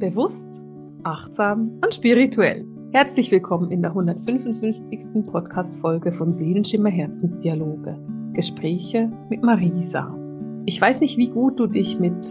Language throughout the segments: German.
Bewusst, achtsam und spirituell. Herzlich willkommen in der 155. Podcast-Folge von Seelenschimmer Herzensdialoge. Gespräche mit Marisa. Ich weiß nicht, wie gut du dich mit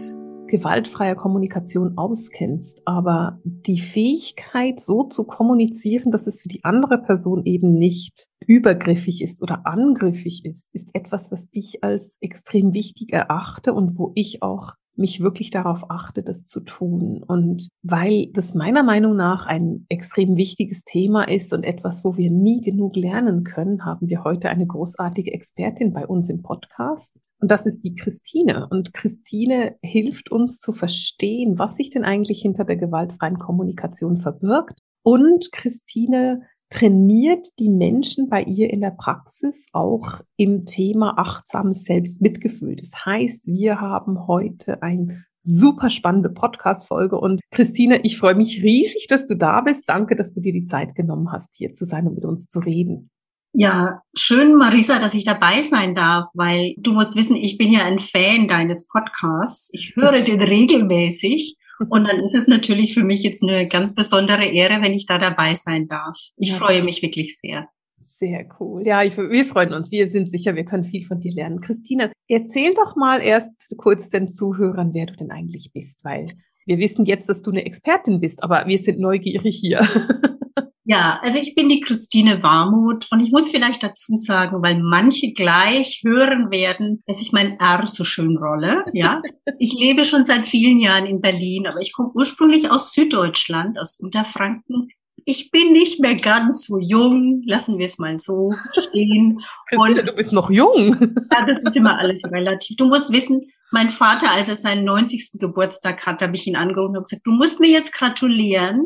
gewaltfreier Kommunikation auskennst, aber die Fähigkeit, so zu kommunizieren, dass es für die andere Person eben nicht übergriffig ist oder angriffig ist, ist etwas, was ich als extrem wichtig erachte und wo ich auch mich wirklich darauf achte, das zu tun. Und weil das meiner Meinung nach ein extrem wichtiges Thema ist und etwas, wo wir nie genug lernen können, haben wir heute eine großartige Expertin bei uns im Podcast. Und das ist die Christine. Und Christine hilft uns zu verstehen, was sich denn eigentlich hinter der gewaltfreien Kommunikation verbirgt. Und Christine trainiert die Menschen bei ihr in der Praxis auch im Thema achtsames Selbstmitgefühl. Das heißt, wir haben heute ein super spannende Podcast-Folge und Christine, ich freue mich riesig, dass du da bist. Danke, dass du dir die Zeit genommen hast, hier zu sein und mit uns zu reden. Ja, schön, Marisa, dass ich dabei sein darf, weil du musst wissen, ich bin ja ein Fan deines Podcasts. Ich höre den regelmäßig und dann ist es natürlich für mich jetzt eine ganz besondere Ehre, wenn ich da dabei sein darf. Ich ja. freue mich wirklich sehr. Sehr cool. Ja, ich, wir freuen uns. Wir sind sicher, wir können viel von dir lernen. Christine, erzähl doch mal erst kurz den Zuhörern, wer du denn eigentlich bist, weil wir wissen jetzt, dass du eine Expertin bist, aber wir sind neugierig hier. Ja, also ich bin die Christine Warmuth und ich muss vielleicht dazu sagen, weil manche gleich hören werden, dass ich mein R so schön rolle. Ja, ich lebe schon seit vielen Jahren in Berlin, aber ich komme ursprünglich aus Süddeutschland, aus Unterfranken. Ich bin nicht mehr ganz so jung, lassen wir es mal so stehen. Christine, und, du bist noch jung. Ja, das ist immer alles relativ. Du musst wissen, mein Vater, als er seinen 90. Geburtstag hat, habe ich ihn angerufen und gesagt, du musst mir jetzt gratulieren,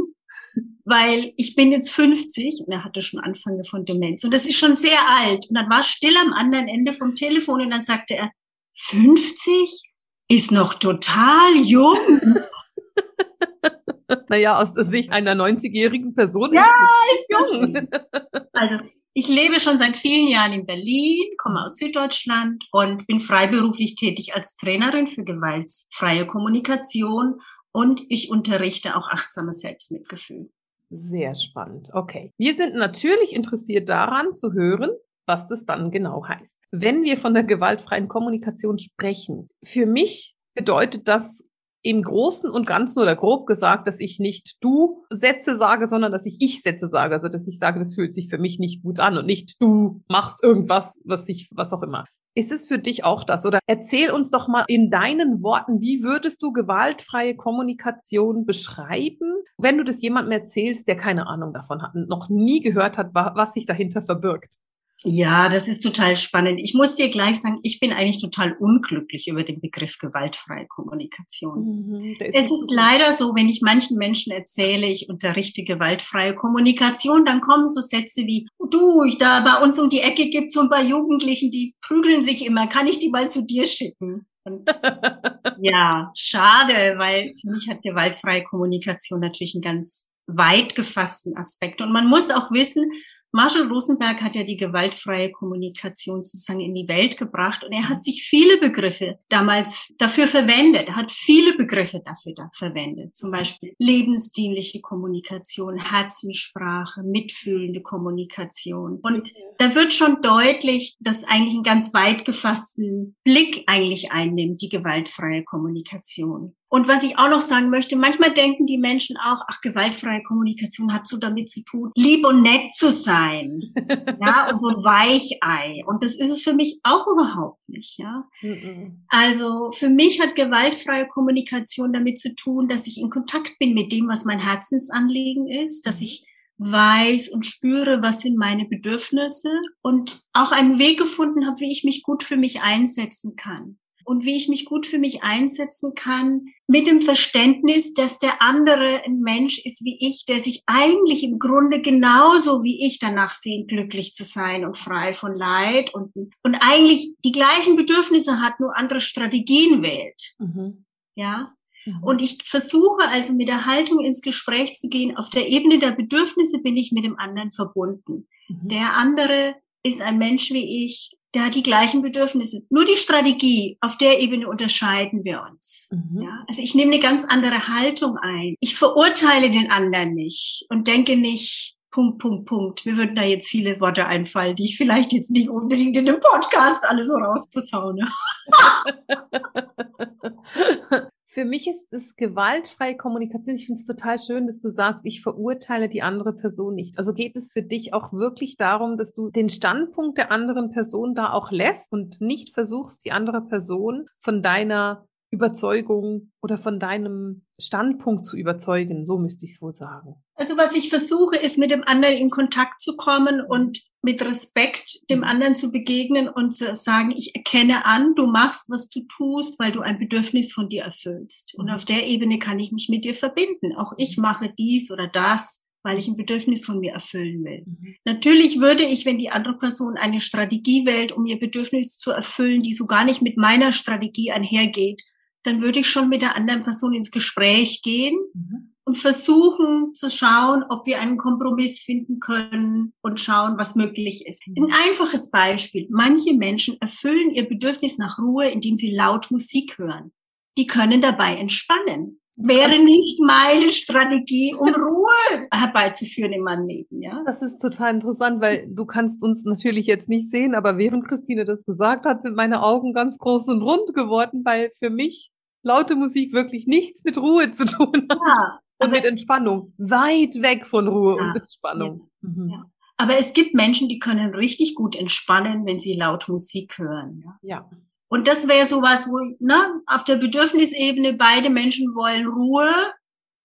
weil ich bin jetzt 50 und er hatte schon Anfänge von Demenz und das ist schon sehr alt. Und dann war still am anderen Ende vom Telefon und dann sagte er, 50 ist noch total jung. naja, aus der Sicht einer 90-jährigen Person ja, ist, ist jung. also ich lebe schon seit vielen Jahren in Berlin, komme aus Süddeutschland und bin freiberuflich tätig als Trainerin für gewaltfreie Kommunikation und ich unterrichte auch achtsames Selbstmitgefühl. Sehr spannend. Okay. Wir sind natürlich interessiert daran zu hören, was das dann genau heißt. Wenn wir von der gewaltfreien Kommunikation sprechen, für mich bedeutet das im Großen und Ganzen oder grob gesagt, dass ich nicht du Sätze sage, sondern dass ich ich Sätze sage. Also, dass ich sage, das fühlt sich für mich nicht gut an und nicht du machst irgendwas, was ich, was auch immer. Ist es für dich auch das? Oder erzähl uns doch mal in deinen Worten, wie würdest du gewaltfreie Kommunikation beschreiben, wenn du das jemandem erzählst, der keine Ahnung davon hat und noch nie gehört hat, was sich dahinter verbirgt? Ja, das ist total spannend. Ich muss dir gleich sagen, ich bin eigentlich total unglücklich über den Begriff gewaltfreie Kommunikation. Mhm, es ist leider so, wenn ich manchen Menschen erzähle, ich unterrichte gewaltfreie Kommunikation, dann kommen so Sätze wie, du, ich da bei uns um die Ecke gibt so ein paar Jugendlichen, die prügeln sich immer, kann ich die mal zu dir schicken? Und ja, schade, weil für mich hat gewaltfreie Kommunikation natürlich einen ganz weit gefassten Aspekt. Und man muss auch wissen, Marshall Rosenberg hat ja die gewaltfreie Kommunikation sozusagen in die Welt gebracht und er hat sich viele Begriffe damals dafür verwendet. Er hat viele Begriffe dafür da verwendet. Zum Beispiel lebensdienliche Kommunikation, Herzenssprache, mitfühlende Kommunikation. Und da wird schon deutlich, dass eigentlich einen ganz weit gefassten Blick eigentlich einnimmt, die gewaltfreie Kommunikation. Und was ich auch noch sagen möchte, manchmal denken die Menschen auch, ach, gewaltfreie Kommunikation hat so damit zu tun, lieb und nett zu sein. ja, und so ein Weichei. Und das ist es für mich auch überhaupt nicht, ja. Also, für mich hat gewaltfreie Kommunikation damit zu tun, dass ich in Kontakt bin mit dem, was mein Herzensanliegen ist, dass ich weiß und spüre, was sind meine Bedürfnisse und auch einen Weg gefunden habe, wie ich mich gut für mich einsetzen kann und wie ich mich gut für mich einsetzen kann, mit dem Verständnis, dass der andere ein Mensch ist wie ich, der sich eigentlich im Grunde genauso wie ich danach sehnt, glücklich zu sein und frei von Leid und, und eigentlich die gleichen Bedürfnisse hat, nur andere Strategien wählt. Mhm. Ja. Mhm. Und ich versuche also mit der Haltung ins Gespräch zu gehen. Auf der Ebene der Bedürfnisse bin ich mit dem anderen verbunden. Mhm. Der andere ist ein Mensch wie ich, der hat die gleichen Bedürfnisse. Nur die Strategie, auf der Ebene unterscheiden wir uns. Mhm. Ja, also ich nehme eine ganz andere Haltung ein. Ich verurteile den anderen nicht und denke nicht, Punkt, Punkt, Punkt. Mir würden da jetzt viele Worte einfallen, die ich vielleicht jetzt nicht unbedingt in dem Podcast alle so rausposaune. Für mich ist es gewaltfreie Kommunikation. Ich finde es total schön, dass du sagst, ich verurteile die andere Person nicht. Also geht es für dich auch wirklich darum, dass du den Standpunkt der anderen Person da auch lässt und nicht versuchst, die andere Person von deiner Überzeugung oder von deinem Standpunkt zu überzeugen. So müsste ich es wohl sagen. Also was ich versuche, ist mit dem anderen in Kontakt zu kommen und mit Respekt dem mhm. anderen zu begegnen und zu sagen, ich erkenne an, du machst, was du tust, weil du ein Bedürfnis von dir erfüllst. Und mhm. auf der Ebene kann ich mich mit dir verbinden. Auch ich mhm. mache dies oder das, weil ich ein Bedürfnis von mir erfüllen will. Mhm. Natürlich würde ich, wenn die andere Person eine Strategie wählt, um ihr Bedürfnis zu erfüllen, die so gar nicht mit meiner Strategie einhergeht, dann würde ich schon mit der anderen Person ins Gespräch gehen mhm. und versuchen zu schauen, ob wir einen Kompromiss finden können und schauen, was möglich ist. Mhm. Ein einfaches Beispiel. Manche Menschen erfüllen ihr Bedürfnis nach Ruhe, indem sie laut Musik hören. Die können dabei entspannen. Wäre nicht meine Strategie, um Ruhe herbeizuführen in meinem Leben, ja? Das ist total interessant, weil du kannst uns natürlich jetzt nicht sehen, aber während Christine das gesagt hat, sind meine Augen ganz groß und rund geworden, weil für mich laute Musik wirklich nichts mit Ruhe zu tun hat. Ja, und mit Entspannung. Weit weg von Ruhe ja, und Entspannung. Ja, mhm. ja. Aber es gibt Menschen, die können richtig gut entspannen, wenn sie laut Musik hören. Ja. Und das wäre sowas, wo, ne, auf der Bedürfnisebene beide Menschen wollen Ruhe,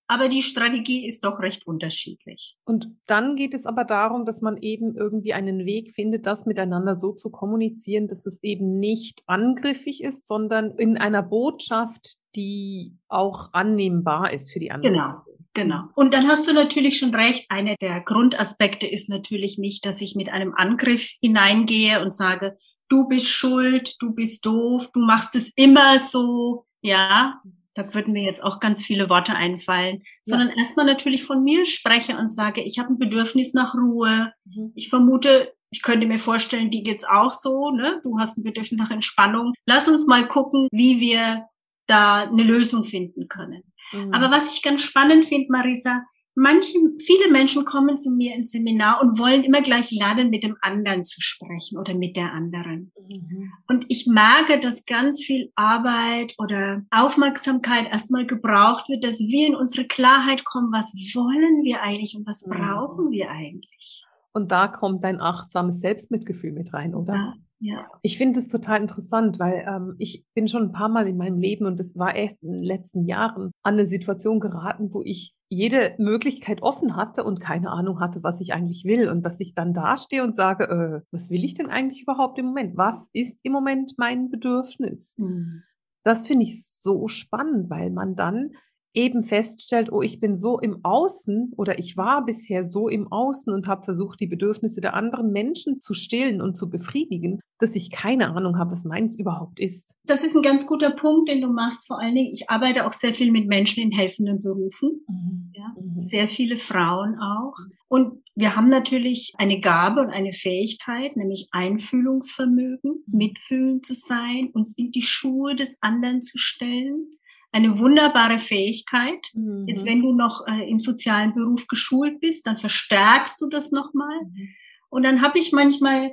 aber die Strategie ist doch recht unterschiedlich. Und dann geht es aber darum, dass man eben irgendwie einen Weg findet, das miteinander so zu kommunizieren, dass es eben nicht angriffig ist, sondern in einer Botschaft, die auch annehmbar ist für die andere genau. Person. Genau. Und dann hast du natürlich schon recht. Einer der Grundaspekte ist natürlich nicht, dass ich mit einem Angriff hineingehe und sage, du bist schuld, du bist doof, du machst es immer so. Ja, da würden mir jetzt auch ganz viele Worte einfallen, sondern erstmal natürlich von mir spreche und sage, ich habe ein Bedürfnis nach Ruhe. Mhm. Ich vermute, ich könnte mir vorstellen, die geht's auch so, ne? Du hast ein Bedürfnis nach Entspannung. Lass uns mal gucken, wie wir da eine Lösung finden können. Mhm. Aber was ich ganz spannend finde, Marisa, manche, viele Menschen kommen zu mir ins Seminar und wollen immer gleich lernen, mit dem anderen zu sprechen oder mit der anderen. Mhm. Und ich merke, dass ganz viel Arbeit oder Aufmerksamkeit erstmal gebraucht wird, dass wir in unsere Klarheit kommen, was wollen wir eigentlich und was mhm. brauchen wir eigentlich. Und da kommt dein achtsames Selbstmitgefühl mit rein, oder? Ja. Ja. Ich finde es total interessant, weil ähm, ich bin schon ein paar Mal in meinem Leben und es war erst in den letzten Jahren an eine Situation geraten, wo ich jede Möglichkeit offen hatte und keine Ahnung hatte, was ich eigentlich will und dass ich dann dastehe und sage, äh, was will ich denn eigentlich überhaupt im Moment? Was ist im Moment mein Bedürfnis? Mhm. Das finde ich so spannend, weil man dann eben feststellt, oh, ich bin so im Außen oder ich war bisher so im Außen und habe versucht, die Bedürfnisse der anderen Menschen zu stillen und zu befriedigen, dass ich keine Ahnung habe, was meins überhaupt ist. Das ist ein ganz guter Punkt, den du machst. Vor allen Dingen, ich arbeite auch sehr viel mit Menschen in helfenden Berufen. Mhm. Ja, mhm. Sehr viele Frauen auch. Und wir haben natürlich eine Gabe und eine Fähigkeit, nämlich Einfühlungsvermögen, mhm. mitfühlend zu sein, uns in die Schuhe des anderen zu stellen eine wunderbare Fähigkeit. Mhm. Jetzt, wenn du noch äh, im sozialen Beruf geschult bist, dann verstärkst du das nochmal. Mhm. Und dann habe ich manchmal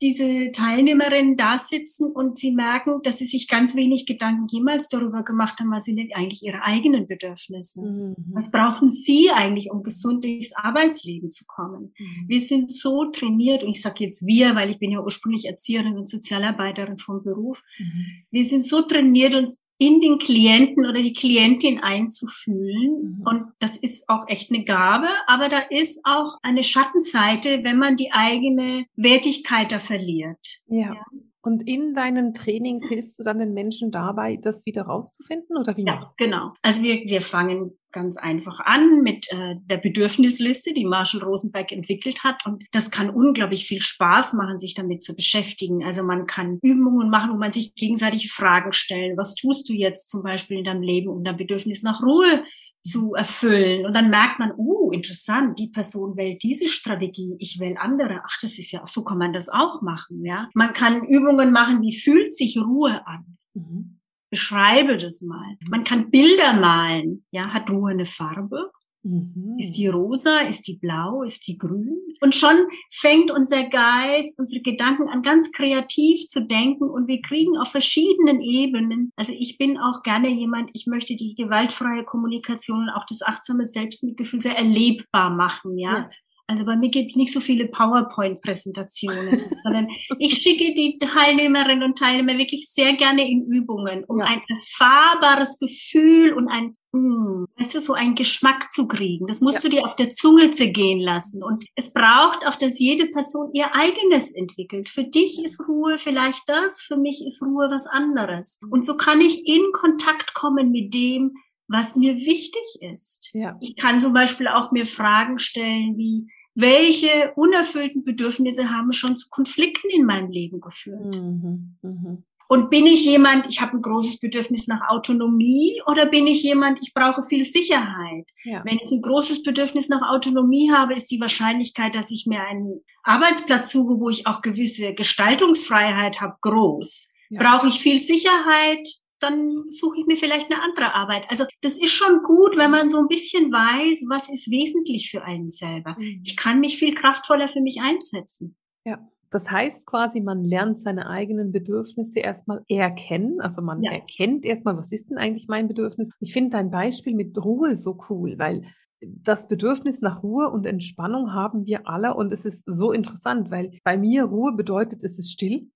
diese Teilnehmerinnen da sitzen und sie merken, dass sie sich ganz wenig Gedanken jemals darüber gemacht haben, was sind denn eigentlich ihre eigenen Bedürfnisse? Mhm. Was brauchen sie eigentlich, um gesund durchs Arbeitsleben zu kommen? Mhm. Wir sind so trainiert, und ich sage jetzt wir, weil ich bin ja ursprünglich Erzieherin und Sozialarbeiterin vom Beruf, mhm. wir sind so trainiert, uns in den Klienten oder die Klientin einzufühlen. Mhm. Und das ist auch echt eine Gabe, aber da ist auch eine Schattenseite, wenn man die eigene Wertigkeit da verliert. ja. ja. Und in deinen Trainings hilfst du dann den Menschen dabei, das wieder rauszufinden oder wie? Ja, genau. Also wir, wir fangen ganz einfach an mit äh, der Bedürfnisliste, die Marshall Rosenberg entwickelt hat. Und das kann unglaublich viel Spaß machen, sich damit zu beschäftigen. Also man kann Übungen machen, wo man sich gegenseitig Fragen stellt. Was tust du jetzt zum Beispiel in deinem Leben, um dein Bedürfnis nach Ruhe zu erfüllen. Und dann merkt man, uh, interessant, die Person wählt diese Strategie, ich wähle andere. Ach, das ist ja auch, so kann man das auch machen, ja. Man kann Übungen machen, wie fühlt sich Ruhe an? Mhm. Beschreibe das mal. Man kann Bilder malen, ja. Hat Ruhe eine Farbe? Mhm. Ist die rosa? Ist die blau? Ist die grün? Und schon fängt unser Geist, unsere Gedanken an, ganz kreativ zu denken und wir kriegen auf verschiedenen Ebenen. Also ich bin auch gerne jemand, ich möchte die gewaltfreie Kommunikation und auch das achtsame Selbstmitgefühl sehr erlebbar machen, ja. ja. Also bei mir gibt's nicht so viele PowerPoint-Präsentationen, sondern ich schicke die Teilnehmerinnen und Teilnehmer wirklich sehr gerne in Übungen, um ja. ein erfahrbares Gefühl und ein, mh, hm, weißt du, so einen Geschmack zu kriegen. Das musst ja. du dir auf der Zunge zergehen lassen. Und es braucht auch, dass jede Person ihr eigenes entwickelt. Für dich ist Ruhe vielleicht das, für mich ist Ruhe was anderes. Und so kann ich in Kontakt kommen mit dem, was mir wichtig ist. Ja. Ich kann zum Beispiel auch mir Fragen stellen wie, welche unerfüllten Bedürfnisse haben schon zu Konflikten in meinem Leben geführt? Mhm, mh. Und bin ich jemand, ich habe ein großes Bedürfnis nach Autonomie oder bin ich jemand, ich brauche viel Sicherheit? Ja. Wenn ich ein großes Bedürfnis nach Autonomie habe, ist die Wahrscheinlichkeit, dass ich mir einen Arbeitsplatz suche, wo ich auch gewisse Gestaltungsfreiheit habe, groß. Ja. Brauche ich viel Sicherheit? Dann suche ich mir vielleicht eine andere Arbeit. Also das ist schon gut, wenn man so ein bisschen weiß, was ist wesentlich für einen selber. Mhm. Ich kann mich viel kraftvoller für mich einsetzen. Ja. Das heißt quasi, man lernt seine eigenen Bedürfnisse erstmal erkennen. Also man ja. erkennt erstmal, was ist denn eigentlich mein Bedürfnis? Ich finde dein Beispiel mit Ruhe so cool, weil das Bedürfnis nach Ruhe und Entspannung haben wir alle und es ist so interessant, weil bei mir Ruhe bedeutet, es ist still.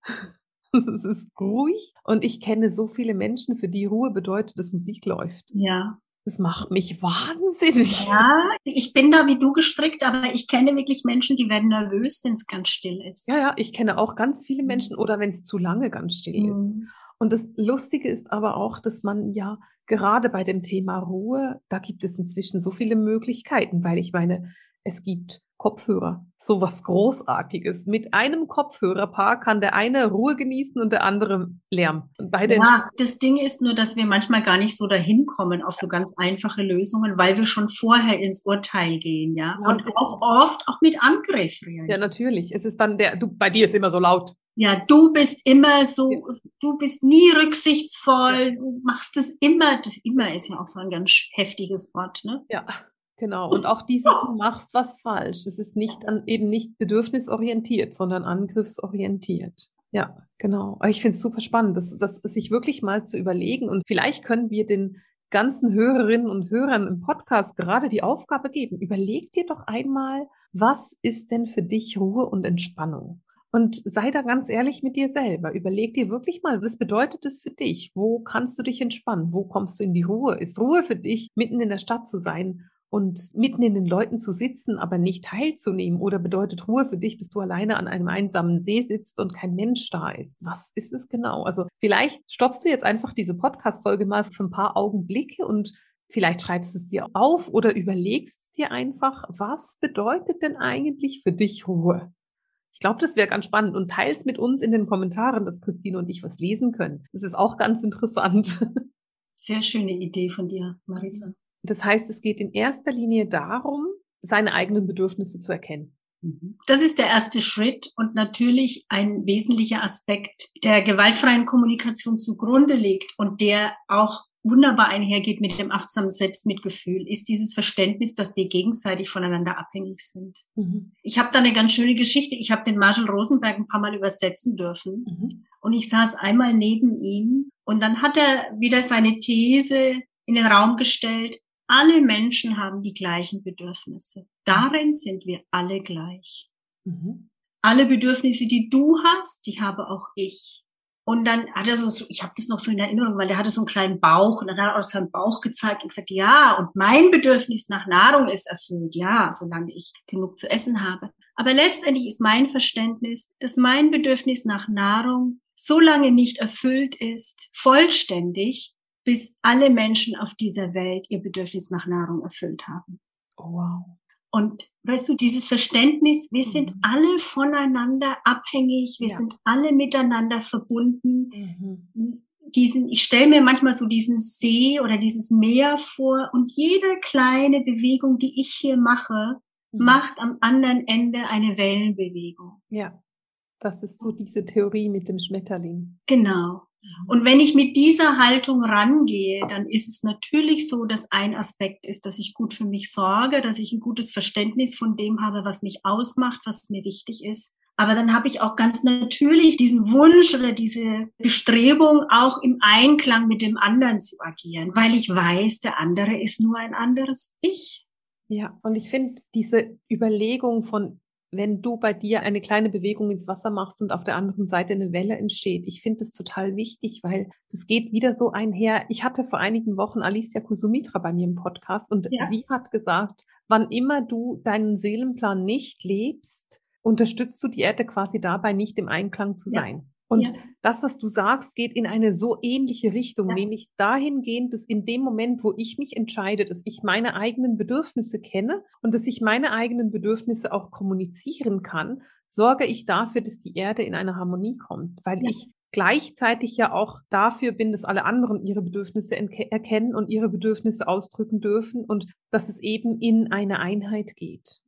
es ist ruhig. Und ich kenne so viele Menschen, für die Ruhe bedeutet, dass Musik läuft. Ja. Das macht mich wahnsinnig. Ja, ich bin da wie du gestrickt, aber ich kenne wirklich Menschen, die werden nervös, wenn es ganz still ist. Ja, ja, ich kenne auch ganz viele Menschen oder wenn es zu lange ganz still mhm. ist. Und das Lustige ist aber auch, dass man ja gerade bei dem Thema Ruhe, da gibt es inzwischen so viele Möglichkeiten, weil ich meine, es gibt Kopfhörer. So was Großartiges. Mit einem Kopfhörerpaar kann der eine Ruhe genießen und der andere Lärm. beide ja, das Ding ist nur, dass wir manchmal gar nicht so dahin kommen auf so ganz einfache Lösungen, weil wir schon vorher ins Urteil gehen, ja. ja und auch oft auch mit Angriff reagieren. Ja, natürlich. Es ist dann der, du, bei dir ist immer so laut. Ja, du bist immer so, du bist nie rücksichtsvoll, du machst es immer, das immer ist ja auch so ein ganz heftiges Wort, ne? Ja. Genau. Und auch dieses, du machst was falsch. Es ist nicht an, eben nicht bedürfnisorientiert, sondern angriffsorientiert. Ja, genau. Ich finde es super spannend, das, das sich wirklich mal zu überlegen. Und vielleicht können wir den ganzen Hörerinnen und Hörern im Podcast gerade die Aufgabe geben. Überleg dir doch einmal, was ist denn für dich Ruhe und Entspannung? Und sei da ganz ehrlich mit dir selber. Überleg dir wirklich mal, was bedeutet es für dich? Wo kannst du dich entspannen? Wo kommst du in die Ruhe? Ist Ruhe für dich, mitten in der Stadt zu sein und mitten in den Leuten zu sitzen, aber nicht teilzunehmen? Oder bedeutet Ruhe für dich, dass du alleine an einem einsamen See sitzt und kein Mensch da ist? Was ist es genau? Also vielleicht stoppst du jetzt einfach diese Podcast-Folge mal für ein paar Augenblicke und vielleicht schreibst du es dir auf oder überlegst dir einfach, was bedeutet denn eigentlich für dich Ruhe? Ich glaube, das wäre ganz spannend und teils mit uns in den Kommentaren, dass Christine und ich was lesen können. Das ist auch ganz interessant. Sehr schöne Idee von dir, Marisa. Das heißt, es geht in erster Linie darum, seine eigenen Bedürfnisse zu erkennen. Mhm. Das ist der erste Schritt und natürlich ein wesentlicher Aspekt der gewaltfreien Kommunikation zugrunde liegt und der auch wunderbar einhergeht mit dem achtsamen Selbstmitgefühl, ist dieses Verständnis, dass wir gegenseitig voneinander abhängig sind. Mhm. Ich habe da eine ganz schöne Geschichte. Ich habe den Marshall Rosenberg ein paar Mal übersetzen dürfen mhm. und ich saß einmal neben ihm und dann hat er wieder seine These in den Raum gestellt, alle Menschen haben die gleichen Bedürfnisse. Darin sind wir alle gleich. Mhm. Alle Bedürfnisse, die du hast, die habe auch ich. Und dann hat er so, so ich habe das noch so in Erinnerung, weil er hatte so einen kleinen Bauch und dann hat er aus seinem Bauch gezeigt und gesagt, ja, und mein Bedürfnis nach Nahrung ist erfüllt, ja, solange ich genug zu essen habe. Aber letztendlich ist mein Verständnis, dass mein Bedürfnis nach Nahrung so lange nicht erfüllt ist, vollständig, bis alle Menschen auf dieser Welt ihr Bedürfnis nach Nahrung erfüllt haben. Oh, wow. Und weißt du, dieses Verständnis, wir sind mhm. alle voneinander abhängig, wir ja. sind alle miteinander verbunden. Mhm. diesen, ich stelle mir manchmal so diesen See oder dieses Meer vor und jede kleine Bewegung, die ich hier mache, mhm. macht am anderen Ende eine Wellenbewegung. Ja, das ist so diese Theorie mit dem Schmetterling. Genau. Und wenn ich mit dieser Haltung rangehe, dann ist es natürlich so, dass ein Aspekt ist, dass ich gut für mich sorge, dass ich ein gutes Verständnis von dem habe, was mich ausmacht, was mir wichtig ist. Aber dann habe ich auch ganz natürlich diesen Wunsch oder diese Bestrebung, auch im Einklang mit dem anderen zu agieren, weil ich weiß, der andere ist nur ein anderes Ich. Ja, und ich finde diese Überlegung von wenn du bei dir eine kleine Bewegung ins Wasser machst und auf der anderen Seite eine Welle entsteht. Ich finde das total wichtig, weil das geht wieder so einher. Ich hatte vor einigen Wochen Alicia Kusumitra bei mir im Podcast und ja. sie hat gesagt, wann immer du deinen Seelenplan nicht lebst, unterstützt du die Erde quasi dabei, nicht im Einklang zu sein. Ja. Und ja. das, was du sagst, geht in eine so ähnliche Richtung, ja. nämlich dahingehend, dass in dem Moment, wo ich mich entscheide, dass ich meine eigenen Bedürfnisse kenne und dass ich meine eigenen Bedürfnisse auch kommunizieren kann, sorge ich dafür, dass die Erde in eine Harmonie kommt, weil ja. ich gleichzeitig ja auch dafür bin, dass alle anderen ihre Bedürfnisse erkennen und ihre Bedürfnisse ausdrücken dürfen und dass es eben in eine Einheit geht.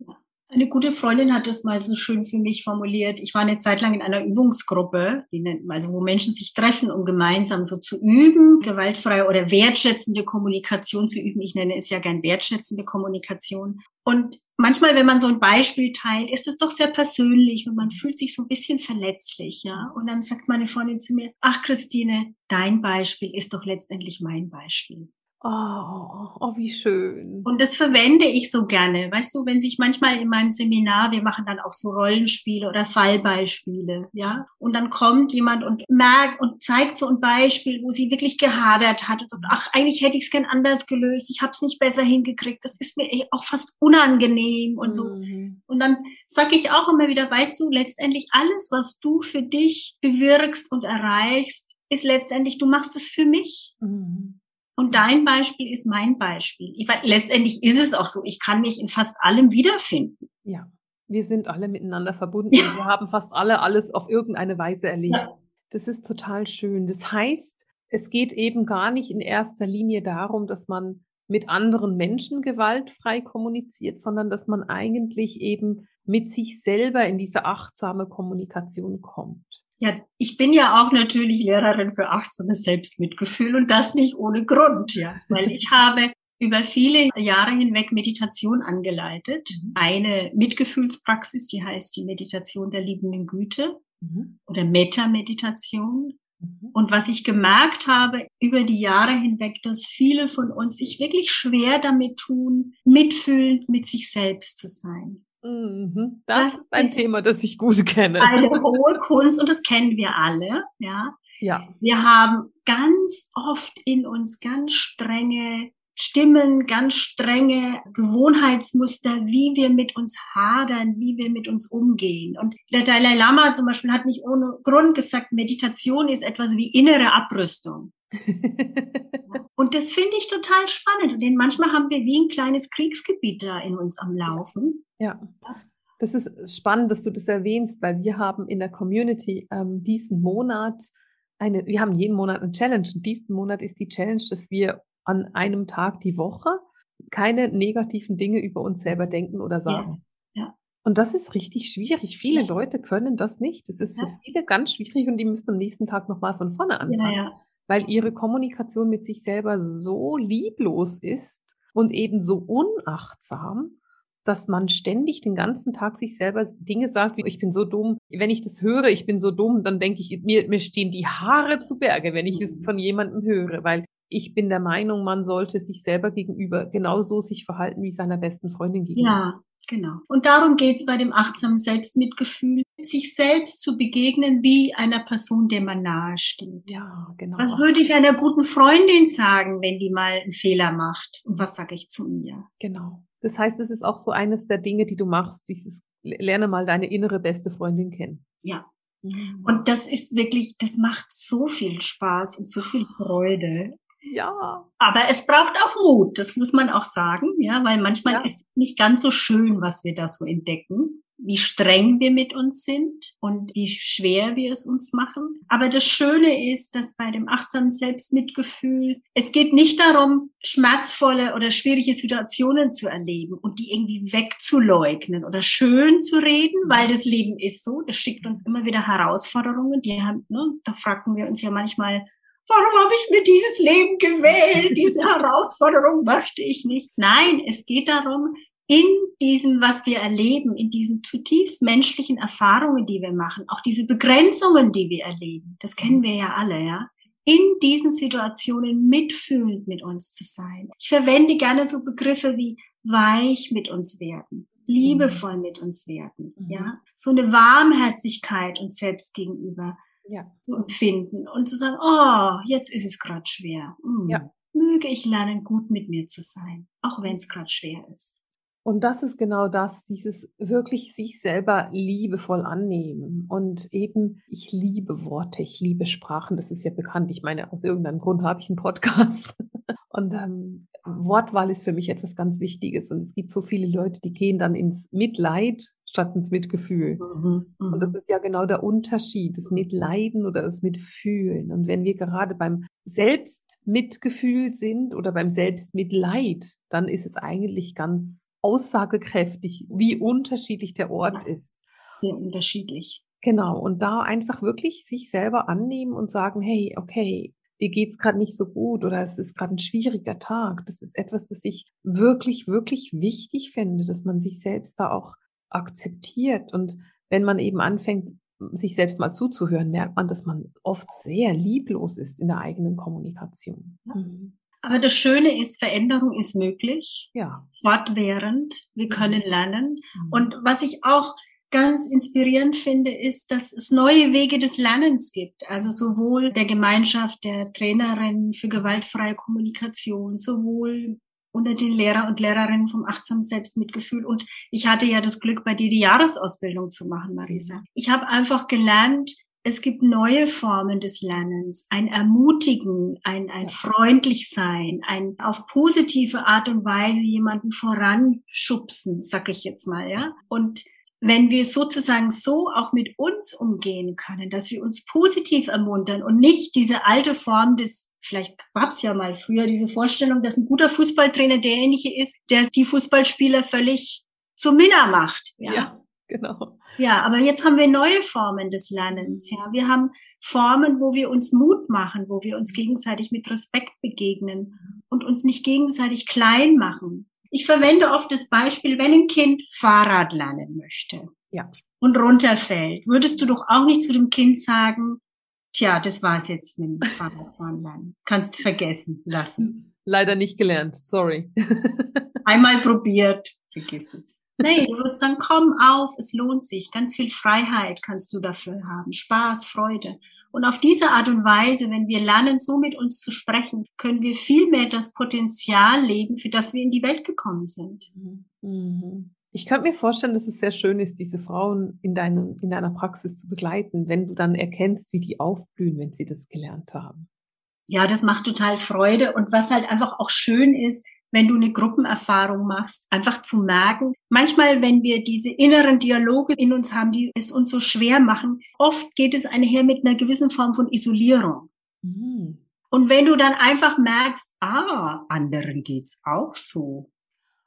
Eine gute Freundin hat das mal so schön für mich formuliert. Ich war eine Zeit lang in einer Übungsgruppe, also wo Menschen sich treffen, um gemeinsam so zu üben, gewaltfreie oder wertschätzende Kommunikation zu üben. Ich nenne es ja gern wertschätzende Kommunikation. Und manchmal, wenn man so ein Beispiel teilt, ist es doch sehr persönlich und man fühlt sich so ein bisschen verletzlich, ja. Und dann sagt meine Freundin zu mir, ach Christine, dein Beispiel ist doch letztendlich mein Beispiel. Oh, oh, wie schön. Und das verwende ich so gerne. Weißt du, wenn sich manchmal in meinem Seminar, wir machen dann auch so Rollenspiele oder Fallbeispiele, ja. Und dann kommt jemand und merkt und zeigt so ein Beispiel, wo sie wirklich gehadert hat und sagt, ach, eigentlich hätte ich es gern anders gelöst, ich habe es nicht besser hingekriegt, das ist mir auch fast unangenehm und so. Mhm. Und dann sage ich auch immer wieder, weißt du, letztendlich alles, was du für dich bewirkst und erreichst, ist letztendlich, du machst es für mich. Mhm. Dein Beispiel ist mein Beispiel. Ich, letztendlich ist es auch so. Ich kann mich in fast allem wiederfinden. Ja, wir sind alle miteinander verbunden. Ja. Wir haben fast alle alles auf irgendeine Weise erlebt. Ja. Das ist total schön. Das heißt, es geht eben gar nicht in erster Linie darum, dass man mit anderen Menschen gewaltfrei kommuniziert, sondern dass man eigentlich eben mit sich selber in diese achtsame Kommunikation kommt. Ja, ich bin ja auch natürlich Lehrerin für achtsames Selbstmitgefühl und das nicht ohne Grund, ja, weil ich habe über viele Jahre hinweg Meditation angeleitet. Mhm. Eine Mitgefühlspraxis, die heißt die Meditation der liebenden Güte mhm. oder Meta-Meditation. Mhm. Und was ich gemerkt habe über die Jahre hinweg, dass viele von uns sich wirklich schwer damit tun, mitfühlend mit sich selbst zu sein. Mhm. Das, das, ist ein ist Thema, das ich gut kenne. Eine hohe Kunst und das kennen wir alle, ja. Ja. Wir haben ganz oft in uns ganz strenge Stimmen, ganz strenge Gewohnheitsmuster, wie wir mit uns hadern, wie wir mit uns umgehen. Und der Dalai Lama zum Beispiel hat nicht ohne Grund gesagt, Meditation ist etwas wie innere Abrüstung. und das finde ich total spannend. Denn manchmal haben wir wie ein kleines Kriegsgebiet da in uns am Laufen. Ja. Das ist spannend, dass du das erwähnst, weil wir haben in der Community ähm, diesen Monat eine, wir haben jeden Monat eine Challenge und diesen Monat ist die Challenge, dass wir an einem Tag die Woche keine negativen Dinge über uns selber denken oder sagen. Ja. ja. Und das ist richtig schwierig. Viele ja. Leute können das nicht. Das ist für ja. viele ganz schwierig und die müssen am nächsten Tag nochmal von vorne anfangen. Ja, weil ihre Kommunikation mit sich selber so lieblos ist und eben so unachtsam, dass man ständig den ganzen Tag sich selber Dinge sagt, wie ich bin so dumm. Wenn ich das höre, ich bin so dumm, dann denke ich, mir, mir stehen die Haare zu Berge, wenn ich es von jemandem höre, weil ich bin der Meinung, man sollte sich selber gegenüber genauso sich verhalten wie seiner besten Freundin gegenüber. Ja, Genau. Und darum geht es bei dem achtsamen Selbstmitgefühl, sich selbst zu begegnen wie einer Person, der man nahe steht. Ja, genau. Was würde ich einer guten Freundin sagen, wenn die mal einen Fehler macht? Und was sage ich zu mir? Genau. Das heißt, es ist auch so eines der Dinge, die du machst, dieses lerne mal deine innere beste Freundin kennen. Ja. Mhm. Und das ist wirklich, das macht so viel Spaß und so viel Freude. Ja. Aber es braucht auch Mut, das muss man auch sagen, ja, weil manchmal ja. ist es nicht ganz so schön, was wir da so entdecken. wie streng wir mit uns sind und wie schwer wir es uns machen. Aber das Schöne ist, dass bei dem achtsamen Selbstmitgefühl, es geht nicht darum, schmerzvolle oder schwierige Situationen zu erleben und die irgendwie wegzuleugnen oder schön zu reden, weil das Leben ist so, das schickt uns immer wieder Herausforderungen, die haben, ne, da fragen wir uns ja manchmal, warum habe ich mir dieses Leben gewählt? Diese Herausforderung möchte ich nicht. Nein, es geht darum, in diesem, was wir erleben, in diesen zutiefst menschlichen Erfahrungen, die wir machen, auch diese Begrenzungen, die wir erleben, das kennen wir ja alle, ja, in diesen Situationen mitfühlend mit uns zu sein. Ich verwende gerne so Begriffe wie weich mit uns werden, liebevoll mit uns werden, mhm. ja, so eine Warmherzigkeit uns selbst gegenüber ja. zu empfinden und zu sagen, oh, jetzt ist es gerade schwer. Mhm. Ja. Möge ich lernen, gut mit mir zu sein, auch wenn es gerade schwer ist. Und das ist genau das, dieses wirklich sich selber liebevoll annehmen. Und eben, ich liebe Worte, ich liebe Sprachen, das ist ja bekannt. Ich meine, aus irgendeinem Grund habe ich einen Podcast. Und ähm, Wortwahl ist für mich etwas ganz Wichtiges. Und es gibt so viele Leute, die gehen dann ins Mitleid statt ins Mitgefühl. Mhm, und das mhm. ist ja genau der Unterschied, das Mitleiden oder das Mitfühlen. Und wenn wir gerade beim Selbstmitgefühl sind oder beim Selbstmitleid, dann ist es eigentlich ganz aussagekräftig, wie unterschiedlich der Ort ist. Sehr unterschiedlich. Genau. Und da einfach wirklich sich selber annehmen und sagen, hey, okay, dir geht's gerade nicht so gut oder es ist gerade ein schwieriger Tag. Das ist etwas, was ich wirklich, wirklich wichtig finde, dass man sich selbst da auch akzeptiert. Und wenn man eben anfängt, sich selbst mal zuzuhören, merkt man, dass man oft sehr lieblos ist in der eigenen Kommunikation. Mhm. Aber das Schöne ist, Veränderung ist möglich. Ja. Fortwährend. Wir können mhm. lernen. Mhm. Und was ich auch ganz inspirierend finde, ist, dass es neue Wege des Lernens gibt. Also sowohl der Gemeinschaft der Trainerin für gewaltfreie Kommunikation, sowohl unter den Lehrer und Lehrerinnen vom achtsamen Selbstmitgefühl. Und ich hatte ja das Glück, bei dir die Jahresausbildung zu machen, Marisa. Ich habe einfach gelernt, es gibt neue Formen des Lernens, ein Ermutigen, ein, ein freundlich sein, ein auf positive Art und Weise jemanden voranschubsen, sag ich jetzt mal, ja. Und wenn wir sozusagen so auch mit uns umgehen können, dass wir uns positiv ermuntern und nicht diese alte Form des, vielleicht gab's ja mal früher diese Vorstellung, dass ein guter Fußballtrainer derjenige ist, der die Fußballspieler völlig zum Minna macht. Ja, ja genau. Ja, aber jetzt haben wir neue Formen des Lernens. Ja, wir haben Formen, wo wir uns Mut machen, wo wir uns gegenseitig mit Respekt begegnen und uns nicht gegenseitig klein machen. Ich verwende oft das Beispiel, wenn ein Kind Fahrrad lernen möchte. Ja. Und runterfällt, würdest du doch auch nicht zu dem Kind sagen, Tja, das war's jetzt mit dem Fahrradfahren lernen. Kannst vergessen, lassen. Leider nicht gelernt, sorry. Einmal probiert, vergiss es. Nee, du würdest sagen, komm auf, es lohnt sich. Ganz viel Freiheit kannst du dafür haben. Spaß, Freude. Und auf diese Art und Weise, wenn wir lernen, so mit uns zu sprechen, können wir viel mehr das Potenzial leben, für das wir in die Welt gekommen sind. Mhm. Ich könnte mir vorstellen, dass es sehr schön ist, diese Frauen in, deinem, in deiner Praxis zu begleiten, wenn du dann erkennst, wie die aufblühen, wenn sie das gelernt haben. Ja, das macht total Freude. Und was halt einfach auch schön ist, wenn du eine Gruppenerfahrung machst, einfach zu merken, manchmal, wenn wir diese inneren Dialoge in uns haben, die es uns so schwer machen, oft geht es einher mit einer gewissen Form von Isolierung. Mhm. Und wenn du dann einfach merkst, ah, anderen geht's auch so.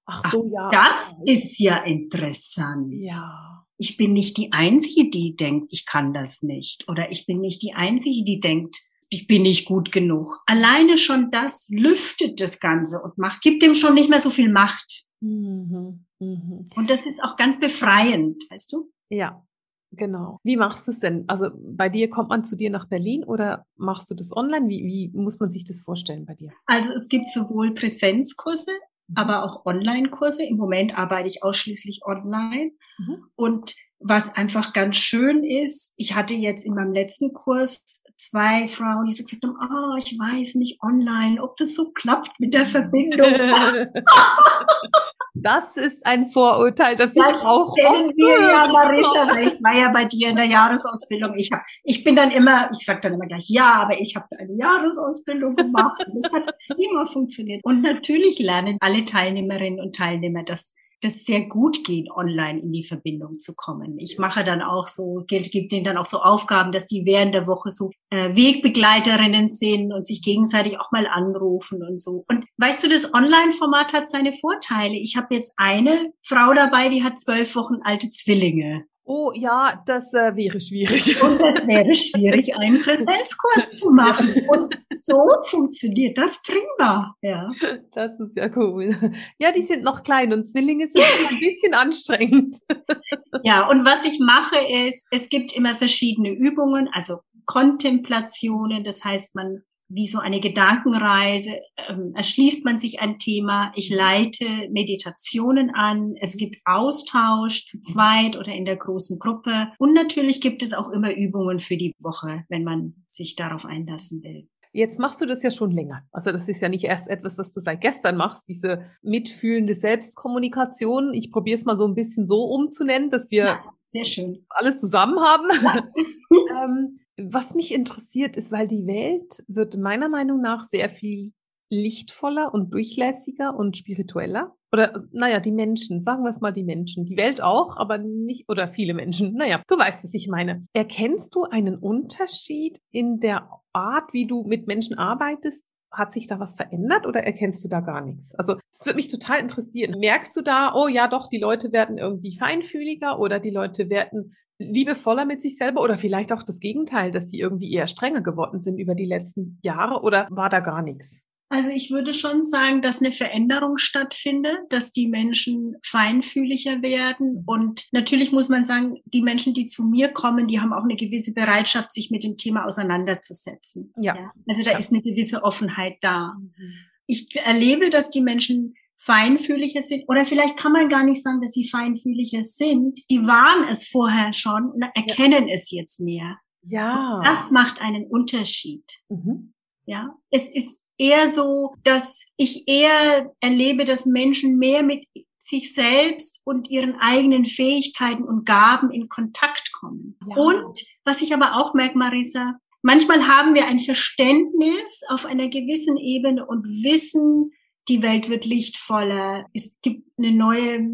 Ach so, ja. das ist ja interessant. Ja. Ich bin nicht die Einzige, die denkt, ich kann das nicht. Oder ich bin nicht die Einzige, die denkt, ich bin nicht gut genug. Alleine schon das lüftet das Ganze und macht, gibt dem schon nicht mehr so viel Macht. Mhm. Mhm. Und das ist auch ganz befreiend, weißt du? Ja, genau. Wie machst du es denn? Also bei dir kommt man zu dir nach Berlin oder machst du das online? Wie, wie muss man sich das vorstellen bei dir? Also es gibt sowohl Präsenzkurse, mhm. aber auch Online-Kurse. Im Moment arbeite ich ausschließlich online. Mhm. Und was einfach ganz schön ist, ich hatte jetzt in meinem letzten Kurs zwei Frauen, die so gesagt haben, oh, ich weiß nicht online, ob das so klappt mit der Verbindung. Das ist ein Vorurteil, das, das ich auch kennen wir ja, Marissa, weil ich war ja bei dir in der Jahresausbildung. Ich hab, ich bin dann immer, ich sage dann immer gleich, ja, aber ich habe eine Jahresausbildung gemacht. Und das hat immer funktioniert. Und natürlich lernen alle Teilnehmerinnen und Teilnehmer das das sehr gut gehen, online in die Verbindung zu kommen. Ich mache dann auch so, gebe denen dann auch so Aufgaben, dass die während der Woche so äh, Wegbegleiterinnen sind und sich gegenseitig auch mal anrufen und so. Und weißt du, das Online-Format hat seine Vorteile. Ich habe jetzt eine Frau dabei, die hat zwölf Wochen alte Zwillinge. Oh ja, das äh, wäre schwierig. Und das wäre schwierig, einen Präsenzkurs zu machen. Und so funktioniert das prima. Ja. Das ist ja cool. Ja, die sind noch klein und Zwillinge sind ein bisschen anstrengend. Ja, und was ich mache ist, es gibt immer verschiedene Übungen, also Kontemplationen. Das heißt, man wie so eine Gedankenreise, ähm, erschließt man sich ein Thema. Ich leite Meditationen an. Es gibt Austausch zu zweit oder in der großen Gruppe. Und natürlich gibt es auch immer Übungen für die Woche, wenn man sich darauf einlassen will. Jetzt machst du das ja schon länger. Also das ist ja nicht erst etwas, was du seit gestern machst, diese mitfühlende Selbstkommunikation. Ich probiere es mal so ein bisschen so umzunennen, dass wir ja, sehr schön. alles zusammen haben. Ähm, was mich interessiert ist, weil die Welt wird meiner Meinung nach sehr viel lichtvoller und durchlässiger und spiritueller. Oder, naja, die Menschen, sagen wir es mal die Menschen. Die Welt auch, aber nicht, oder viele Menschen. Naja, du weißt, was ich meine. Erkennst du einen Unterschied in der Art, wie du mit Menschen arbeitest? Hat sich da was verändert oder erkennst du da gar nichts? Also, es würde mich total interessieren. Merkst du da, oh ja, doch, die Leute werden irgendwie feinfühliger oder die Leute werden liebevoller mit sich selber oder vielleicht auch das Gegenteil, dass sie irgendwie eher strenger geworden sind über die letzten Jahre oder war da gar nichts? Also ich würde schon sagen, dass eine Veränderung stattfindet, dass die Menschen feinfühliger werden. Und natürlich muss man sagen, die Menschen, die zu mir kommen, die haben auch eine gewisse Bereitschaft, sich mit dem Thema auseinanderzusetzen. Ja. ja. Also da ja. ist eine gewisse Offenheit da. Mhm. Ich erlebe, dass die Menschen feinfühliger sind. Oder vielleicht kann man gar nicht sagen, dass sie feinfühliger sind. Die waren es vorher schon und erkennen ja. es jetzt mehr. Ja. Das macht einen Unterschied. Mhm. Ja. Es ist eher so, dass ich eher erlebe, dass Menschen mehr mit sich selbst und ihren eigenen Fähigkeiten und Gaben in Kontakt kommen. Ja. Und was ich aber auch merke, Marisa, manchmal haben wir ein Verständnis auf einer gewissen Ebene und wissen, die Welt wird lichtvoller, es gibt eine neue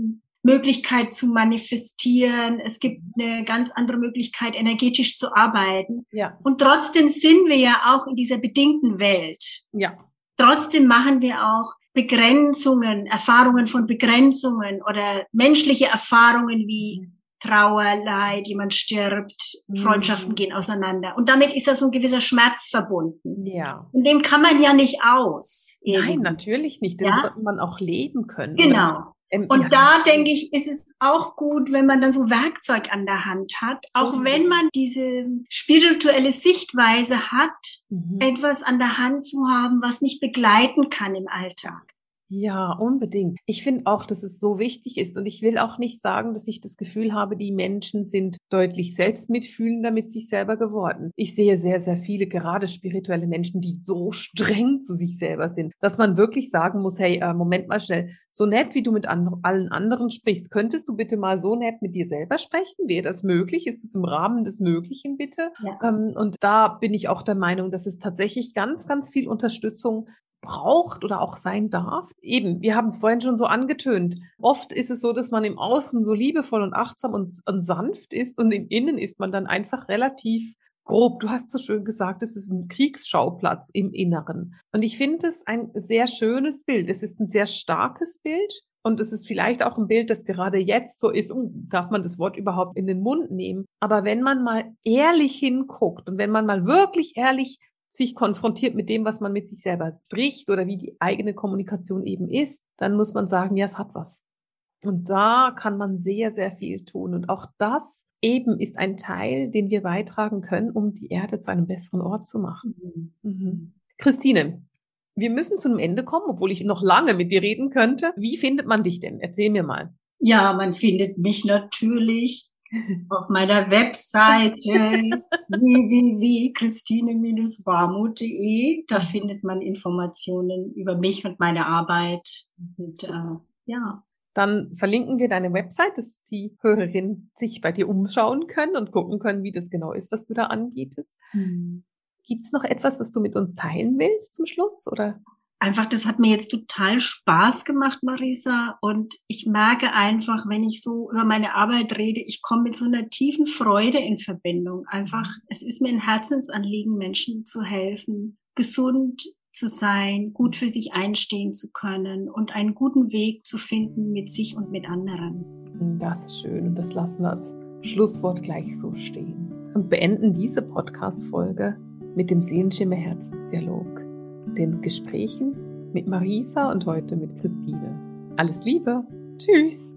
Möglichkeit zu manifestieren, es gibt eine ganz andere Möglichkeit, energetisch zu arbeiten. Ja. Und trotzdem sind wir ja auch in dieser bedingten Welt. Ja. Trotzdem machen wir auch Begrenzungen, Erfahrungen von Begrenzungen oder menschliche Erfahrungen wie Trauer, Leid, jemand stirbt, mhm. Freundschaften gehen auseinander. Und damit ist da so ein gewisser Schmerz verbunden. Ja. Und dem kann man ja nicht aus. Eben. Nein, natürlich nicht. Den ja? sollte man auch leben können. Genau. Ähm, und ja. da denke ich, ist es auch gut, wenn man dann so Werkzeug an der Hand hat, auch mhm. wenn man diese spirituelle Sichtweise hat, mhm. etwas an der Hand zu haben, was mich begleiten kann im Alltag. Ja, unbedingt. Ich finde auch, dass es so wichtig ist. Und ich will auch nicht sagen, dass ich das Gefühl habe, die Menschen sind deutlich selbstmitfühlender mit sich selber geworden. Ich sehe sehr, sehr viele, gerade spirituelle Menschen, die so streng zu sich selber sind, dass man wirklich sagen muss, hey, äh, Moment mal schnell, so nett, wie du mit and allen anderen sprichst, könntest du bitte mal so nett mit dir selber sprechen? Wäre das möglich? Ist es im Rahmen des Möglichen, bitte? Ja. Ähm, und da bin ich auch der Meinung, dass es tatsächlich ganz, ganz viel Unterstützung braucht oder auch sein darf. Eben, wir haben es vorhin schon so angetönt. Oft ist es so, dass man im Außen so liebevoll und achtsam und, und sanft ist und im Innen ist man dann einfach relativ grob. Du hast so schön gesagt, es ist ein Kriegsschauplatz im Inneren. Und ich finde es ein sehr schönes Bild. Es ist ein sehr starkes Bild. Und es ist vielleicht auch ein Bild, das gerade jetzt so ist, uh, darf man das Wort überhaupt in den Mund nehmen. Aber wenn man mal ehrlich hinguckt und wenn man mal wirklich ehrlich sich konfrontiert mit dem, was man mit sich selber spricht oder wie die eigene Kommunikation eben ist, dann muss man sagen, ja, es hat was. Und da kann man sehr, sehr viel tun. Und auch das eben ist ein Teil, den wir beitragen können, um die Erde zu einem besseren Ort zu machen. Mhm. Mhm. Christine, wir müssen zu einem Ende kommen, obwohl ich noch lange mit dir reden könnte. Wie findet man dich denn? Erzähl mir mal. Ja, man findet mich natürlich auf meiner Webseite www.christine-warmuth.de. Da findet man Informationen über mich und meine Arbeit. Und, äh, ja. Dann verlinken wir deine Website, dass die Hörerinnen sich bei dir umschauen können und gucken können, wie das genau ist, was du da anbietest. Hm. Gibt es noch etwas, was du mit uns teilen willst zum Schluss? Oder? Einfach, das hat mir jetzt total Spaß gemacht, Marisa. Und ich merke einfach, wenn ich so über meine Arbeit rede, ich komme mit so einer tiefen Freude in Verbindung. Einfach, es ist mir ein Herzensanliegen, Menschen zu helfen, gesund zu sein, gut für sich einstehen zu können und einen guten Weg zu finden mit sich und mit anderen. Das ist schön und das lassen wir als Schlusswort gleich so stehen. Und beenden diese Podcast-Folge mit dem Sehenschimmer Herzensdialog, den Gesprächen mit Marisa und heute mit Christine. Alles Liebe. Tschüss.